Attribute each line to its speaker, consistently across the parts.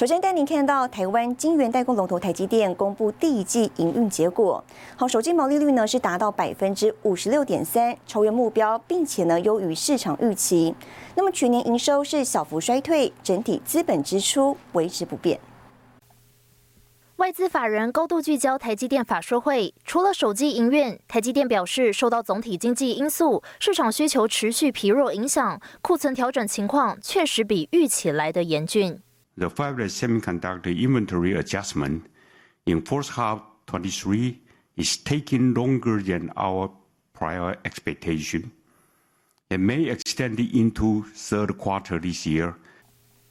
Speaker 1: 首先带您看到台湾晶圆代工龙头台积电公布第一季营运结果，好，手机毛利率呢是达到百分之五十六点三，超越目标，并且呢优于市场预期。那么全年营收是小幅衰退，整体资本支出维持不变。
Speaker 2: 外资法人高度聚焦台积电法说会，除了手机营运，台积电表示受到总体经济因素、市场需求持续疲弱影响，库存调整情况确实比预期来的严峻。
Speaker 3: The fabless semiconductor inventory adjustment in first half 23 is taking longer than our prior expectation and may extend into third quarter this year.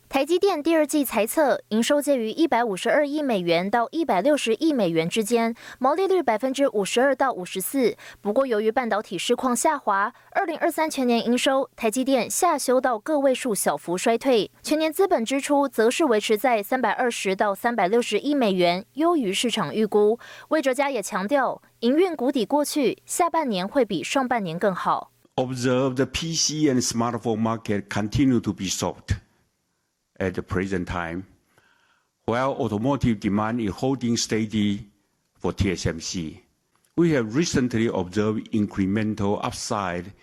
Speaker 2: 台积电第二季财测营收介于一百五十二亿美元到一百六十亿美元之间，毛利率百分之五十二到五十四。不过，由于半导体市况下滑，二零二三全年营收台积电下修到个位数小幅衰退，全年资本支出则是维持在三百二十到三百六十亿美元，优于市场预估。魏哲嘉也强调，营运谷底过去，下半年会比上半年更好。
Speaker 3: Observe the PC and smartphone market continue to be soft. At the present time, while automotive demand is holding steady for TSMC. We have recently observed incremental upside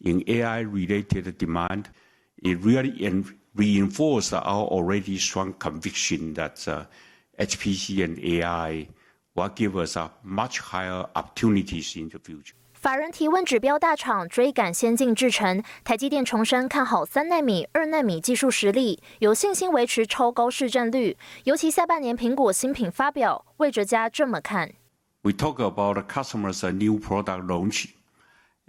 Speaker 3: in AI-related demand. It really reinforced our already strong conviction that uh, HPC and AI will give us uh, much higher opportunities in the future.
Speaker 2: 法人提问指标大厂追赶先进制程，台积电重申看好三纳米、二纳米技术实力，有信心维持超高市占率。尤其下半年苹果新品发表，魏哲嘉这么看
Speaker 3: ：We talk about customers' new product launch,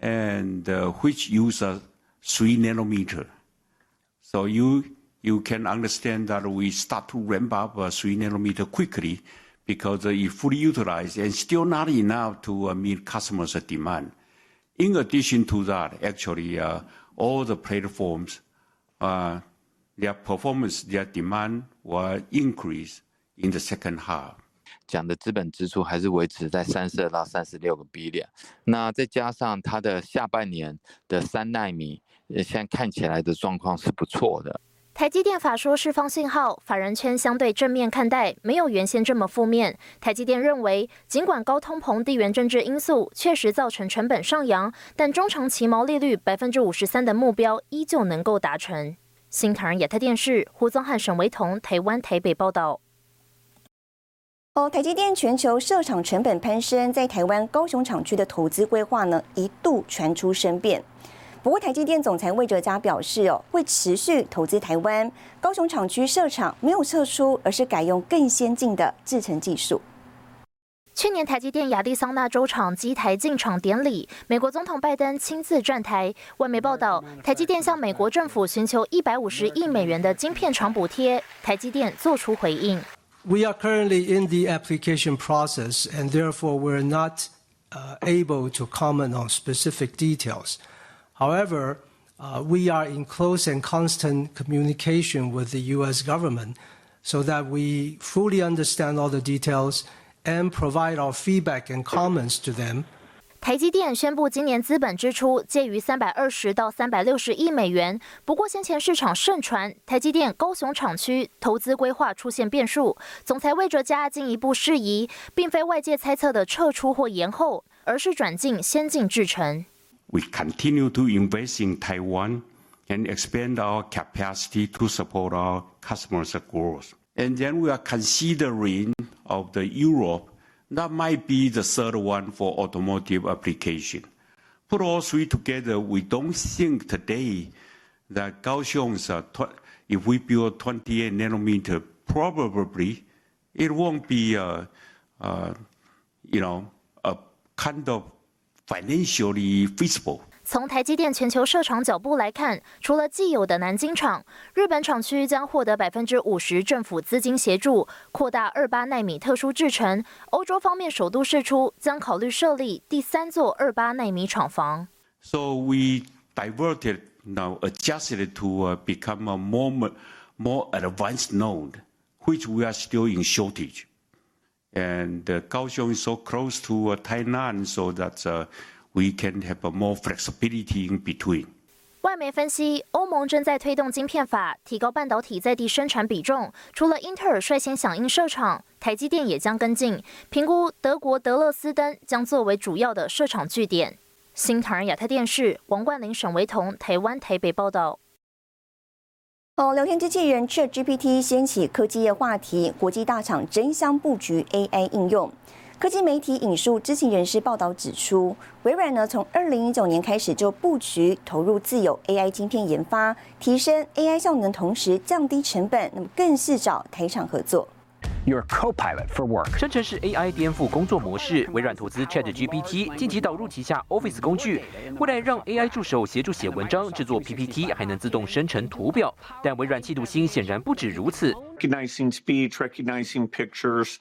Speaker 3: and which use a three nanometer. So you you can understand that we start to ramp up a three nanometer quickly. because it fully utilized and still not enough to meet customers' demand. In addition to that, actually, all the platforms, their performance, their demand will increase in the second half.
Speaker 4: 讲的资本支出还是维持在三十二到三十六个 billion，那再加上它的下半年的三纳米，现在看起来的状况是不错的。
Speaker 2: 台积电法说释放信号，法人圈相对正面看待，没有原先这么负面。台积电认为，尽管高通膨、地缘政治因素确实造成成本上扬，但中长期毛利率百分之五十三的目标依旧能够达成。新唐人亚太电视胡宗汉、沈维彤，台湾台北报道。
Speaker 1: 哦，台积电全球设厂成本攀升，在台湾高雄厂区的投资规划呢，一度传出生变。不过，台积电总裁魏哲嘉表示，哦，会持续投资台湾高雄厂区设厂，没有撤出，而是改用更先进的制程技术。
Speaker 2: 去年台积电亚利桑那州厂机台进场典礼，美国总统拜登亲自站台。外媒报道，台积电向美国政府寻求一百五十亿美元的晶片厂补贴，台积电做出回应。
Speaker 5: We are currently in the application process, and therefore we're not able to comment on specific details. However, we are in close and constant communication with the U.S. government so that we fully understand all the details and provide our feedback and comments to them.
Speaker 2: 台积电宣布，今年资本支出介于三百二十到三百六十亿美元。不过，先前市场盛传台积电高雄厂区投资规划出现变数，总裁魏哲嘉进一步释疑，并非外界猜测的撤出或延后，而是转进先进制程。
Speaker 3: We continue to invest in Taiwan and expand our capacity to support our customers' growth. And then we are considering of the Europe, that might be the third one for automotive application. Put all three together, we don't think today that Kaohsiung's, if we build 28 nanometer, probably it won't be, you know, a kind of financially feasible.
Speaker 2: 从台积电全球设厂脚步来看，除了既有的南京厂，日本厂区将获得百分之五十政府资金协助，扩大二八纳米特殊制程。欧洲方面首度释出，将考虑设立第三座二八纳米厂房。
Speaker 3: So we diverted now adjusted to uh, become a more more advanced node, which we are still in shortage. And uh, Kaohsiung is so close to uh, Tainan, so that we can have a more flexibility in between.
Speaker 2: 外媒分析，欧盟正在推动晶片法，提高半导体在地生产比重。除了英特尔率先响应设厂，台积电也将跟进。评估德国德勒斯登将作为主要的设厂据点。新唐人亚太电视王冠林、沈维彤，台湾台北报道。
Speaker 1: 哦，聊天机器人 Chat GPT 掀起科技业话题，国际大厂争相布局 AI 应用。科技媒体引述知情人士报道指出，微软呢从二零一九年开始就布局投入自有 AI 晶片研发，提升 AI 效能，同时降低成本，那么更是找台厂合作。
Speaker 6: Your co-pilot for work，
Speaker 7: 生成式 AI 颠覆工作模式。微软投资 ChatGPT，近期导入旗下 Office 工具，未来让 AI 助手协助写文章、制作 PPT，还能自动生成图表。但微软企图心显然不止如此。
Speaker 8: Recognizing speech, recognizing pictures.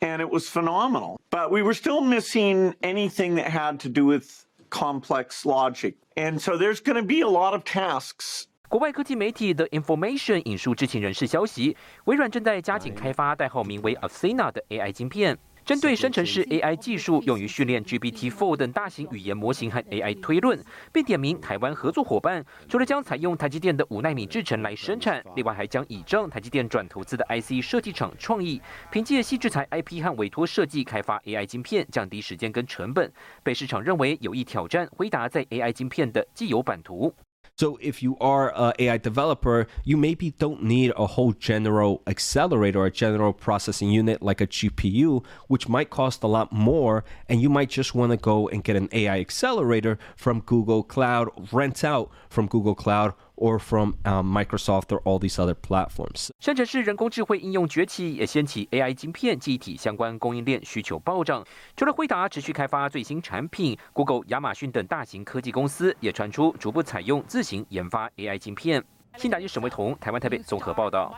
Speaker 8: and it was phenomenal. But we were still missing anything that had to do with complex logic. And so there's going to be a lot of tasks
Speaker 7: 国外科技媒体的 Information 引述知情人士消息，微软正在加紧开发代号名为 Athena 的 AI 晶片。针对生成式 AI 技术用于训练 GPT-4 等大型语言模型和 AI 推论，并点名台湾合作伙伴，除了将采用台积电的五纳米制程来生产，另外还将倚仗台积电转投资的 IC 设计厂创意，凭借细制裁 IP 和委托设计开发 AI 晶片，降低时间跟成本，被市场认为有意挑战回答在 AI 晶片的既有版图。
Speaker 9: So if you are an AI developer, you maybe don't need a whole general accelerator or a general processing unit like a GPU, which might cost a lot more. And you might just want to go and get an AI accelerator from Google Cloud, rent out from Google Cloud, or from um, Microsoft or all these other platforms.
Speaker 7: 甚至是人工智慧应用崛起，也掀起 AI 晶片、记忆体相关供应链需求暴涨。除了辉达持续开发最新产品，Google、亚马逊等大型科技公司也传出逐步采用自行研发 AI 晶片。新达记沈维彤，台湾台北综合报道。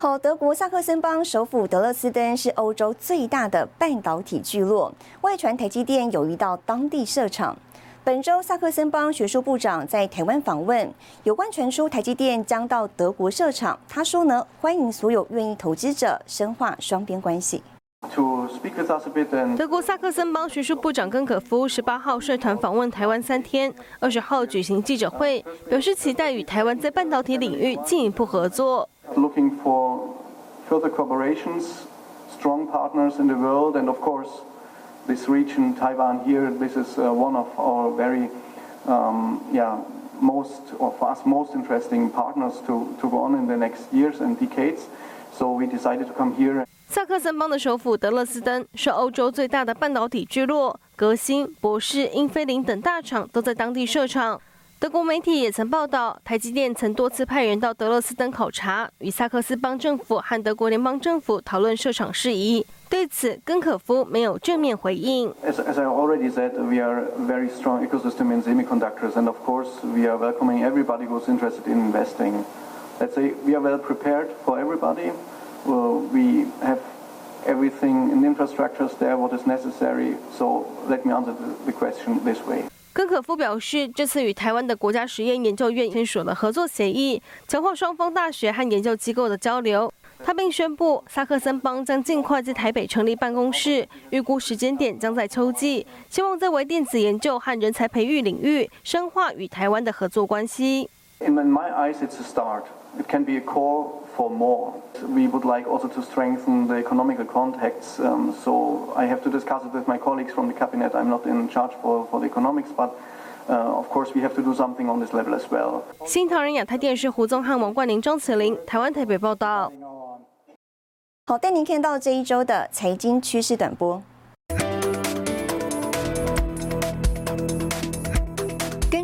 Speaker 1: 好，德国萨克森邦首府德勒斯登是欧洲最大的半导体聚落，外传台积电有意到当地设厂。本周，萨克森邦学术部长在台湾访问，有关传出台积电将到德国设厂，他说呢，欢迎所有愿意投资者深化双边关系。
Speaker 10: 德国萨克森邦学术部长根可夫十八号率团访问台湾三天，二十号举行记者会，表示期待与台湾在半导体领域进一步合作。
Speaker 11: Looking for further collaborations, strong partners in the world, and of course. This region, Taiwan here, this is uh, one of our very, um, yeah, most, or for us, most interesting partners to, to go on in the next years and decades. So we decided to come here.
Speaker 10: 萨克森邦的首府德勒斯登是欧洲最大的半导体聚落，革新、博士、英飞凌等大厂都在当地设厂。德国媒体也曾报道，台积电曾多次派人到德勒斯登考察，与萨克斯邦政府和德国联邦政府讨论设厂事宜。对此，根可夫没有正面回应。
Speaker 11: As as I already said, we are very strong ecosystem in semiconductors, and of course, we are welcoming everybody who's interested in investing. Let's say we are well prepared for everybody. We have everything in infrastructures there, what is necessary. So let me answer the question this way.
Speaker 10: 根可夫表示，这次与台湾的国家实验研究院签署了合作协议，强化双方大学和研究机构的交流。 他并宣布，萨克森邦将尽快在台北成立办公室，预估时间点将在秋季，希望在微电子研究和人才培育领域深化与台湾的合作关系。
Speaker 11: In my eyes, it's a start. It can be a for more. We would like also to strengthen the economical contacts. Um, so I have to discuss it with my colleagues from the cabinet. I'm not in charge for, for the economics, but uh, of course we have to do something on this level as well.
Speaker 10: 新唐人亚太电视胡宗汉、王冠霖、张慈玲，台湾台北报道。
Speaker 1: 好，带您看到这一周的财经趋势短波。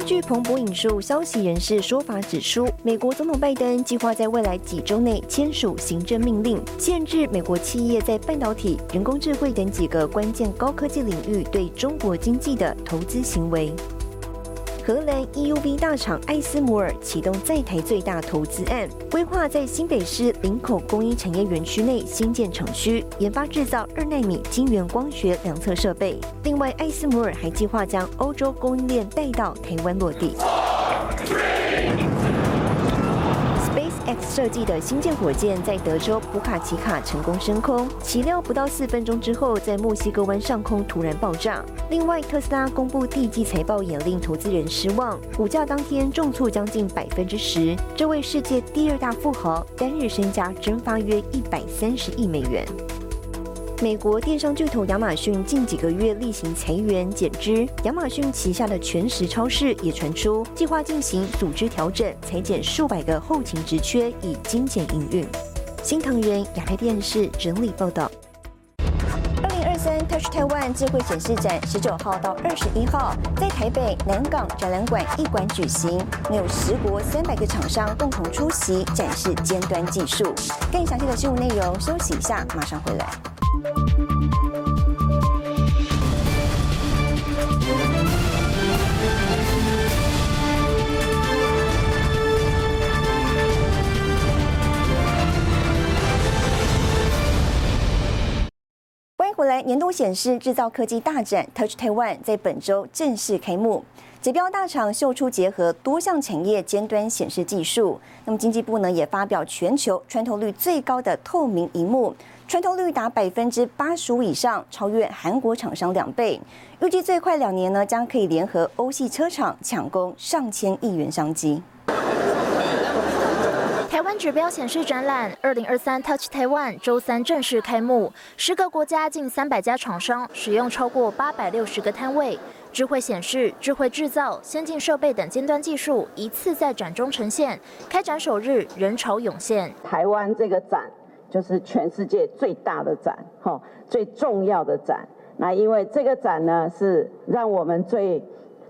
Speaker 1: 据彭博引述消息人士说法指出，美国总统拜登计划在未来几周内签署行政命令，限制美国企业在半导体、人工智慧等几个关键高科技领域对中国经济的投资行为。荷兰 EUV 大厂艾斯摩尔启动在台最大投资案，规划在新北市林口工艺产业园区内新建厂区，研发制造二纳米晶圆光学量测设备。另外，艾斯摩尔还计划将欧洲供应链带到台湾落地。设计的新建火箭在德州普卡奇卡成功升空，岂料不到四分钟之后，在墨西哥湾上空突然爆炸。另外，特斯拉公布第一季财报也令投资人失望，股价当天重挫将近百分之十。这位世界第二大富豪单日身家蒸发约一百三十亿美元。美国电商巨头亚马逊近几个月例行裁员减资，亚马逊旗下的全食超市也传出计划进行组织调整，裁减数百个后勤职缺，以精简营运。新唐人亚太电视整理报道。二零二三 Touch Taiwan 智慧显示展十九号到二十一号在台北南港展览馆一馆举行，有十国三百个厂商共同出席，展示尖端技术。更详细的新闻内容，休息一下，马上回来。欢迎回来！年度显示制造科技大展 Touch Taiwan 在本周正式开幕，指标大厂秀出结合多项产业尖端显示技术。那么经济部呢也发表全球穿透率最高的透明荧幕。穿透率达百分之八十五以上，超越韩国厂商两倍。预计最快两年呢，将可以联合欧系车厂抢攻上千亿元商机。
Speaker 2: 台湾指标显示展览二零二三 Touch Taiwan 周三正式开幕，十个国家近三百家厂商使用超过八百六十个摊位，智慧显示、智慧制造、先进设备等尖端技术一次在展中呈现。开展首日人潮涌现，
Speaker 12: 台湾这个展。就是全世界最大的展，哈，最重要的展。那因为这个展呢，是让我们最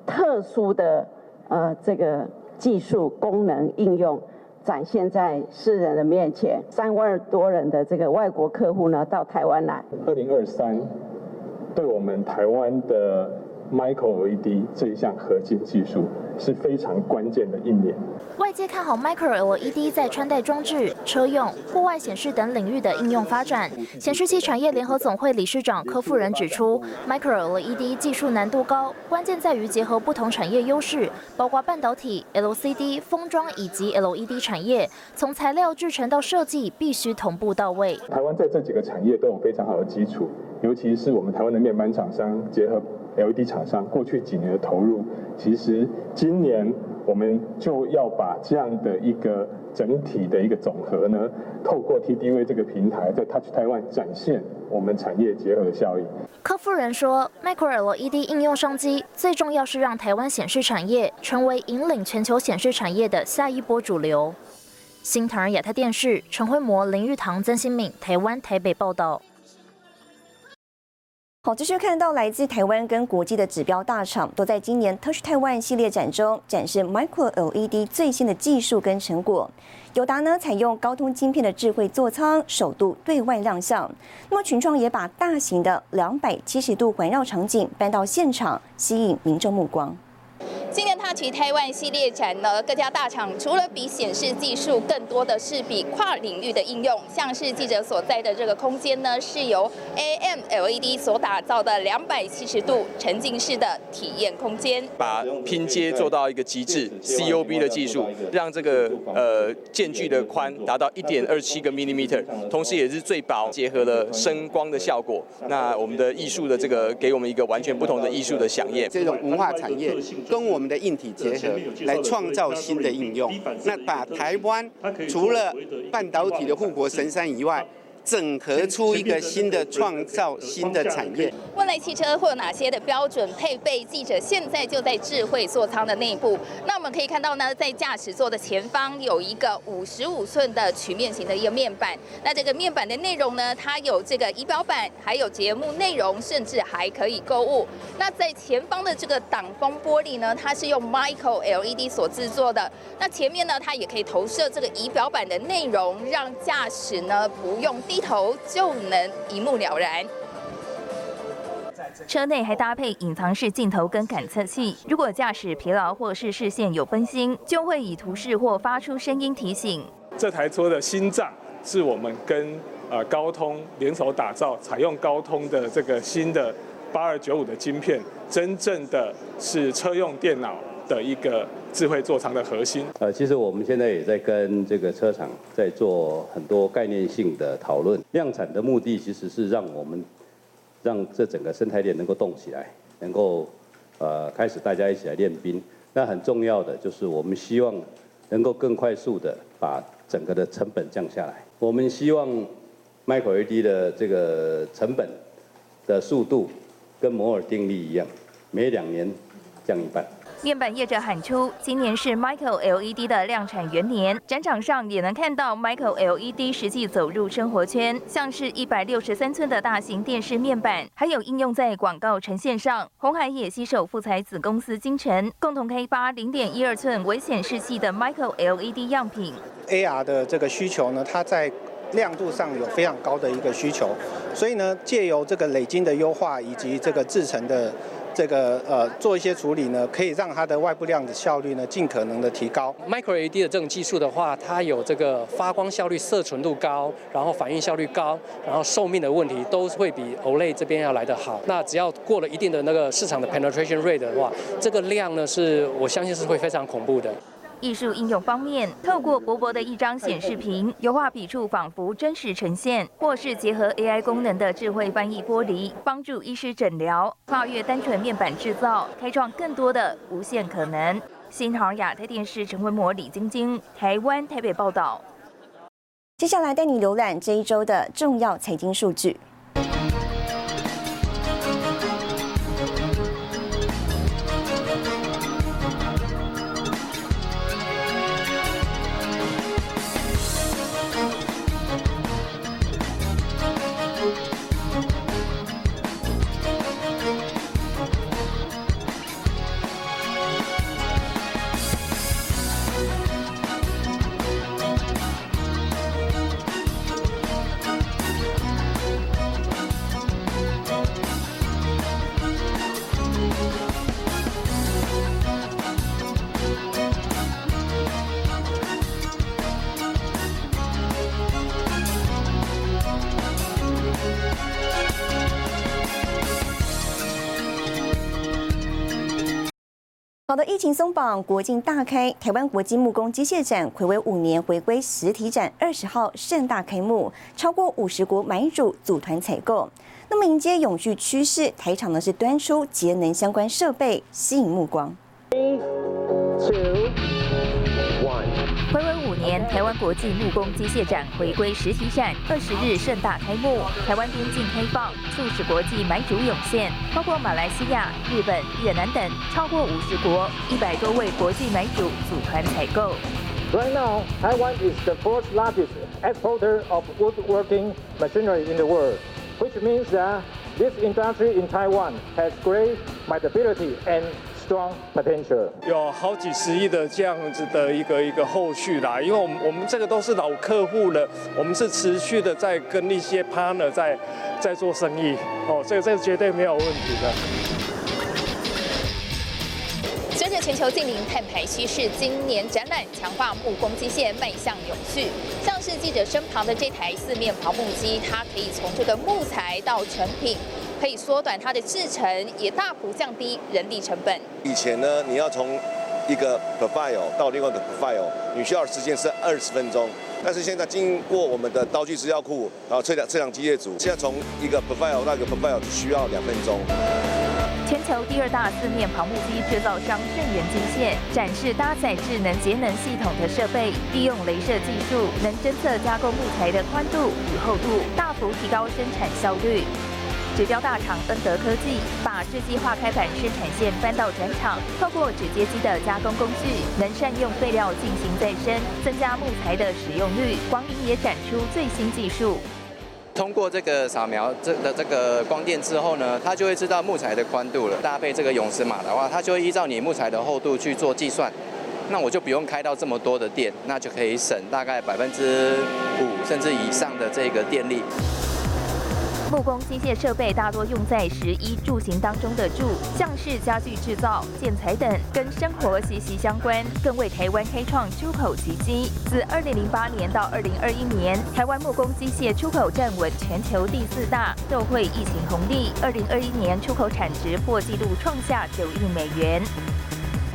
Speaker 12: 特殊的呃这个技术功能应用展现在世人的面前。三万多人的这个外国客户呢，到台湾来。
Speaker 13: 二零二三，对我们台湾的。Micro LED 这一项核心技术是非常关键的一年。
Speaker 2: 外界看好 Micro LED 在穿戴装置、车用、户外显示等领域的应用发展。显示器产业联合总会理事长柯富仁指出，Micro LED 技术难度高，关键在于结合不同产业优势，包括半导体、LCD、封装以及 LED 产业，从材料制成到设计必须同步到位。
Speaker 13: 台湾在这几个产业都有非常好的基础，尤其是我们台湾的面板厂商结合。LED 厂商过去几年的投入，其实今年我们就要把这样的一个整体的一个总和呢，透过 TDV 这个平台，在 Touch Taiwan 展现我们产业结合的效应。
Speaker 2: 柯夫人说，Micro LED 应用商机最重要是让台湾显示产业成为引领全球显示产业的下一波主流。新唐人亚太电视陈慧模、林玉堂、曾新敏，台湾台北报道。
Speaker 1: 好，继续看到来自台湾跟国际的指标大厂，都在今年 Touch Taiwan 系列展中展示 Micro LED 最新的技术跟成果。友达呢，采用高通晶片的智慧座舱，首度对外亮相。那么群创也把大型的两百七十度环绕场景搬到现场，吸引民众目光。
Speaker 14: 今年 Touch Taiwan 系列展呢，各家大厂除了比显示技术，更多的是比跨领域的应用。像是记者所在的这个空间呢，是由 AM LED 所打造的两百七十度沉浸式的体验空间，
Speaker 15: 把拼接做到一个极致，COB 的技术，让这个呃间距的宽达到一点二七个 millimeter，同时也是最薄，结合了声光的效果。那我们的艺术的这个给我们一个完全不同的艺术的响应。
Speaker 16: 这种文化产业跟我们的硬体结合，来创造新的应用。那把台湾除了半导体的护国神山以外，整合出一个新的创造新的产业。
Speaker 14: 未来汽车会有哪些的标准配备？记者现在就在智慧座舱的内部。那我们可以看到呢，在驾驶座的前方有一个五十五寸的曲面型的一个面板。那这个面板的内容呢，它有这个仪表板，还有节目内容，甚至还可以购物。那在前方的这个挡风玻璃呢，它是用 Micro LED 所制作的。那前面呢，它也可以投射这个仪表板的内容，让驾驶呢不用。低头就能一目了然。
Speaker 17: 车内还搭配隐藏式镜头跟感测器，如果驾驶疲劳或是视线有分心，就会以图示或发出声音提醒。
Speaker 14: 这台车的心脏是我们跟呃高通联手打造，采用高通的这个新的八二九五的晶片，真正的是车用电脑的一个智慧座舱的核心。
Speaker 18: 呃，其实我们现在也在跟这个车厂在做很多概念性的讨论，量产的目的其实是让我们。让这整个生态链能够动起来，能够呃开始大家一起来练兵。那很重要的就是我们希望能够更快速的把整个的成本降下来。我们希望 Micro LED 的这个成本的速度跟摩尔定律一样，每两年降一半。
Speaker 17: 面板业者喊出，今年是 Micro LED 的量产元年，展场上也能看到 Micro LED 实际走入生活圈，像是一百六十三寸的大型电视面板，还有应用在广告呈现上。红海也携手富彩子公司金城，共同开发零点一二寸微显示器的 Micro LED 样品。
Speaker 19: AR 的这个需求呢，它在亮度上有非常高的一个需求，所以呢，借由这个累晶的优化以及这个制成的。这个呃做一些处理呢，可以让它的外部量子效率呢尽可能的提高。
Speaker 20: Micro LED 的这种技术的话，它有这个发光效率、色纯度高，然后反应效率高，然后寿命的问题都会比 OLED 这边要来得好。那只要过了一定的那个市场的 penetration rate 的话，这个量呢是我相信是会非常恐怖的。
Speaker 17: 艺术应用方面，透过薄薄的一张显示屏，油画笔触仿佛真实呈现；或是结合 AI 功能的智慧翻译玻璃，帮助医师诊疗，跨越单纯面板制造，开创更多的无限可能。新唐亚太电视陈文模、李晶晶，台湾台北报道。
Speaker 1: 接下来带你浏览这一周的重要财经数据。好的，疫情松绑，国境大开，台湾国际木工机械展回违五年回归实体展，二十号盛大开幕，超过五十国买主组团采购。那么迎接永续趋势，台场呢是端出节能相关设备，吸引目光。
Speaker 17: 年，台湾国际木工机械展回归实体展，二十日盛大开幕。台湾边境开放，促使国际买主涌现，包括马来西亚、日本、越南等超过五十国，一百多位国际买主组团采购。
Speaker 21: Right now, Taiwan is the fourth largest exporter of woodworking machinery in the world, which means that this industry in Taiwan has great viability and strong potential
Speaker 14: 有好几十亿的这样子的一个一个后续啦，因为我们我们这个都是老客户了，我们是持续的在跟一些 partner 在在做生意，哦，这个这个绝对没有问题的。
Speaker 17: 随着全球近邻碳排趋势，今年展览强化木工机械迈向永续。像是记者身旁的这台四面刨木机，它可以从这个木材到成品。可以缩短它的制程，也大幅降低人力成本。
Speaker 22: 以前呢，你要从一个 profile 到另外一个 profile，你需要的时间是二十分钟。但是现在经过我们的刀具资料库，然后测量测量机械组，现在从一个 profile 到一个 profile 只需要两分钟。
Speaker 17: 全球第二大四面刨木机制造商正源机械展示搭载智能节能系统的设备，利用镭射技术，能侦测加工木材的宽度与厚度，大幅提高生产效率。纸雕大厂恩德科技把制机化开板生产线搬到转场，透过纸接机的加工工具，能善用废料进行再生，增加木材的使用率。光影也展出最新技术。
Speaker 15: 通过这个扫描这的这个光电之后呢，它就会知道木材的宽度了。搭配这个永磁码的话，它就会依照你木材的厚度去做计算。那我就不用开到这么多的电，那就可以省大概百分之五甚至以上的这个电力。
Speaker 17: 木工机械设备大多用在食衣住行当中的“住”，像是家具制造、建材等，跟生活息息相关，更为台湾开创出口奇迹。自2008年到2021年，台湾木工机械出口站稳全球第四大，受惠疫情红利，2021年出口产值破纪录创下9亿美元。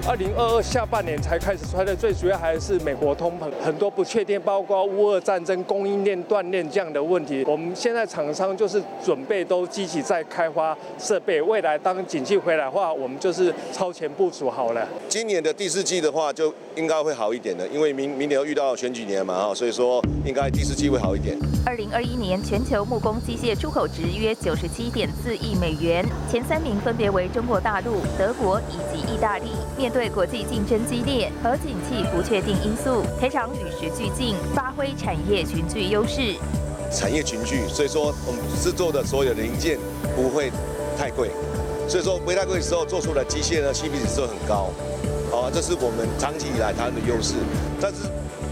Speaker 23: 二零二二下半年才开始衰退，最主要还是美国通膨很多不确定，包括乌俄战争、供应链断裂这样的问题。我们现在厂商就是准备都积极在开发设备，未来当景气回来的话，我们就是超前部署好了。
Speaker 22: 今年的第四季的话，就应该会好一点的，因为明明年又遇到选举年嘛，哈，所以说应该第四季会好一点。
Speaker 17: 二零二一年全球木工机械出口值约九十七点四亿美元，前三名分别为中国大陆、德国以及意大利。面对国际竞争激烈和景气不确定因素，台厂与时俱进，发挥产业群聚优势。
Speaker 22: 产业群聚，所以说我们制作的所有零件不会太贵，所以说不太贵的时候做出来机械呢，CP 值是很高。好，这是我们长期以来台湾的优势。但是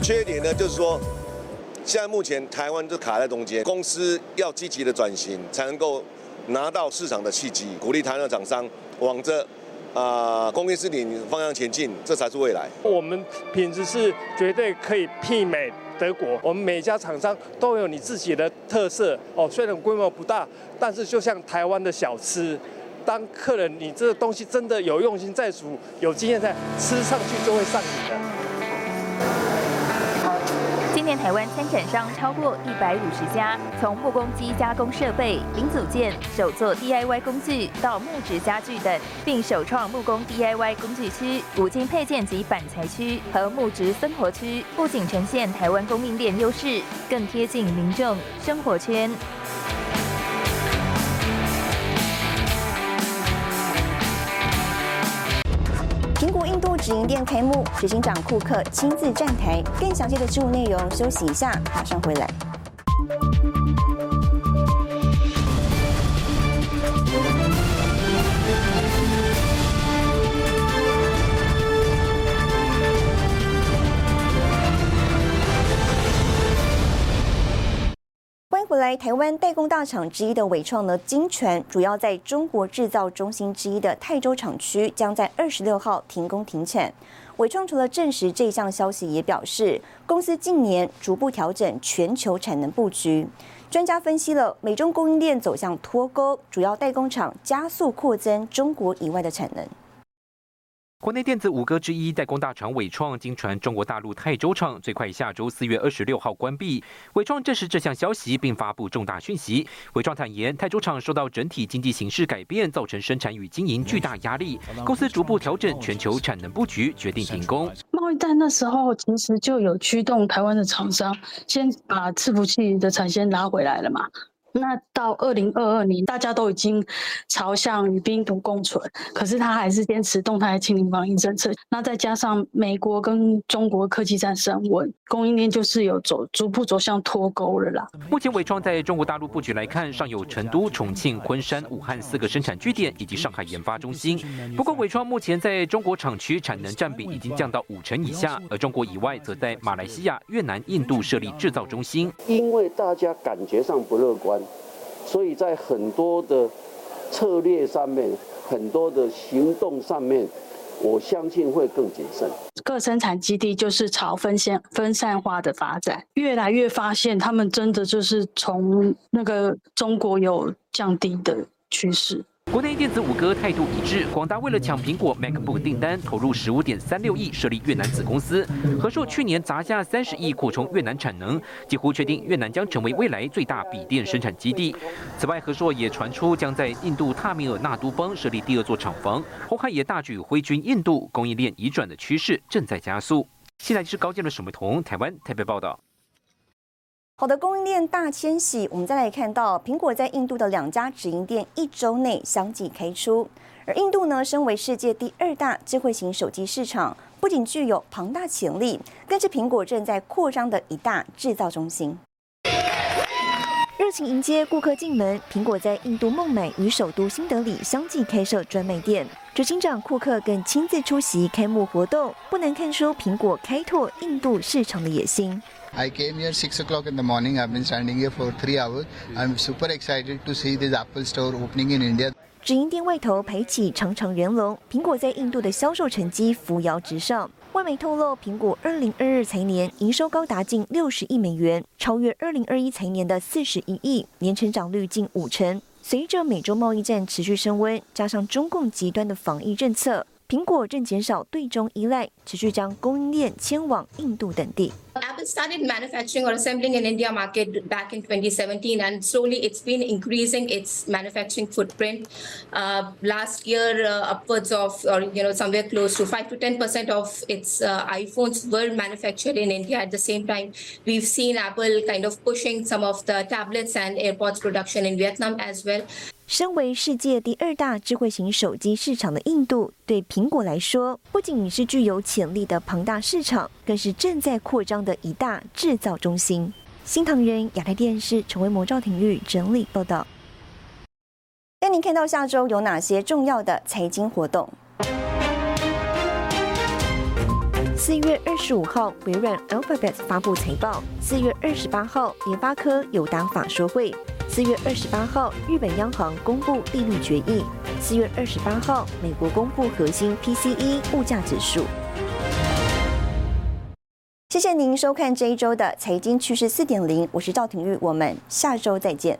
Speaker 22: 缺点呢，就是说。现在目前台湾就卡在中间，公司要积极的转型，才能够拿到市场的契机，鼓励台湾的厂商往着呃工业四点方向前进，这才是未来。
Speaker 23: 我们品质是绝对可以媲美德国，我们每家厂商都有你自己的特色哦。虽然规模不大，但是就像台湾的小吃，当客人你这个东西真的有用心在煮，有经验在吃上去就会上瘾的。
Speaker 17: 台湾参展商超过一百五十家，从木工机加工设备、零组件、手作 DIY 工具到木质家具等，并首创木工 DIY 工具区、五金配件及板材区和木质生活区，不仅呈现台湾供应链优势，更贴近民众生活圈。
Speaker 1: 印度直营店开幕，执行长库克亲自站台。更详细的职务内容，休息一下，马上回来。来，台湾代工大厂之一的伟创呢，金泉主要在中国制造中心之一的泰州厂区，将在二十六号停工停产。伟创除了证实这项消息，也表示公司近年逐步调整全球产能布局。专家分析了美中供应链走向脱钩，主要代工厂加速扩增中国以外的产能。
Speaker 7: 国内电子五哥之一代工大厂伟创，经传中国大陆泰州厂最快下周四月二十六号关闭。伟创证实这项消息，并发布重大讯息。伟创坦言，泰州厂受到整体经济形势改变，造成生产与经营巨大压力，公司逐步调整全球产能布局，决定停工。
Speaker 24: 贸易战那时候其实就有驱动台湾的厂商先把伺服器的产线拉回来了嘛。那到二零二二年，大家都已经朝向与病毒共存，可是他还是坚持动态清零防疫政策。那再加上美国跟中国科技战升温，供应链就是有走逐步走向脱钩了啦。
Speaker 7: 目前伟创在中国大陆布局来看，尚有成都、重庆、昆山、武汉四个生产据点，以及上海研发中心。不过伟创目前在中国厂区产能占比已经降到五成以下，而中国以外则在马来西亚、越南、印度设立制造中心。
Speaker 25: 因为大家感觉上不乐观。所以在很多的策略上面，很多的行动上面，我相信会更谨慎。
Speaker 24: 各生产基地就是朝分线分散化的发展，越来越发现他们真的就是从那个中国有降低的趋势。
Speaker 7: 国内电子五哥态度一致，广达为了抢苹果 MacBook 订单，投入十五点三六亿设立越南子公司。和硕去年砸下三十亿扩充越南产能，几乎确定越南将成为未来最大笔电生产基地。此外，和硕也传出将在印度塔米尔纳都邦设立第二座厂房。红海也大举挥军印度，供应链移转的趋势正在加速。现在是高建的沈美彤，台湾台北报道。
Speaker 1: 好的，供应链大迁徙，我们再来看到苹果在印度的两家直营店一周内相继开出。而印度呢，身为世界第二大智慧型手机市场，不仅具有庞大潜力，更是苹果正在扩张的一大制造中心。
Speaker 26: 热情迎接顾客进门，苹果在印度孟买与首都新德里相继开设专卖店。执行长库克更亲自出席开幕活动，不难看出苹果开拓印度市场的野心。
Speaker 27: I came here six o'clock in the morning. I've been standing here for three hours. I'm super excited to see this Apple store opening in India.
Speaker 26: 直营店外头排起长长人龙，苹果在印度的销售成绩扶摇直上。外媒透露，苹果二零二二财年营收高达近六十亿美元，超越二零二一财年的四十一亿，年成长率近五成。随着美洲贸易战持续升温，加上中共极端的防疫政策，苹果正减少对中依赖，持续将供应链迁往印度等地。
Speaker 28: Started manufacturing or assembling in India market back in 2017, and slowly it's been increasing its manufacturing footprint. Uh, last year, uh, upwards of, or you know, somewhere close to five to ten percent of its uh, iPhones were manufactured in India. At the same time, we've seen Apple kind of pushing some of the tablets and AirPods production in Vietnam as well.
Speaker 26: 身为世界第二大智慧型手机市场的印度，对苹果来说，不仅是具有潜力的庞大市场，更是正在扩张的一大制造中心。新唐人亚太电视成为魔兆体育整理报道。带您看到下周有哪些重要的财经活动。四月二十五号，微软 Alphabet 发布财报；四月二十八号，联发科有达法说会。四月二十八号，日本央行公布利率决议。四月二十八号，美国公布核心 PCE 物价指数。谢谢您收看这一周的财经趋势四点零，我是赵廷玉，我们下周再见。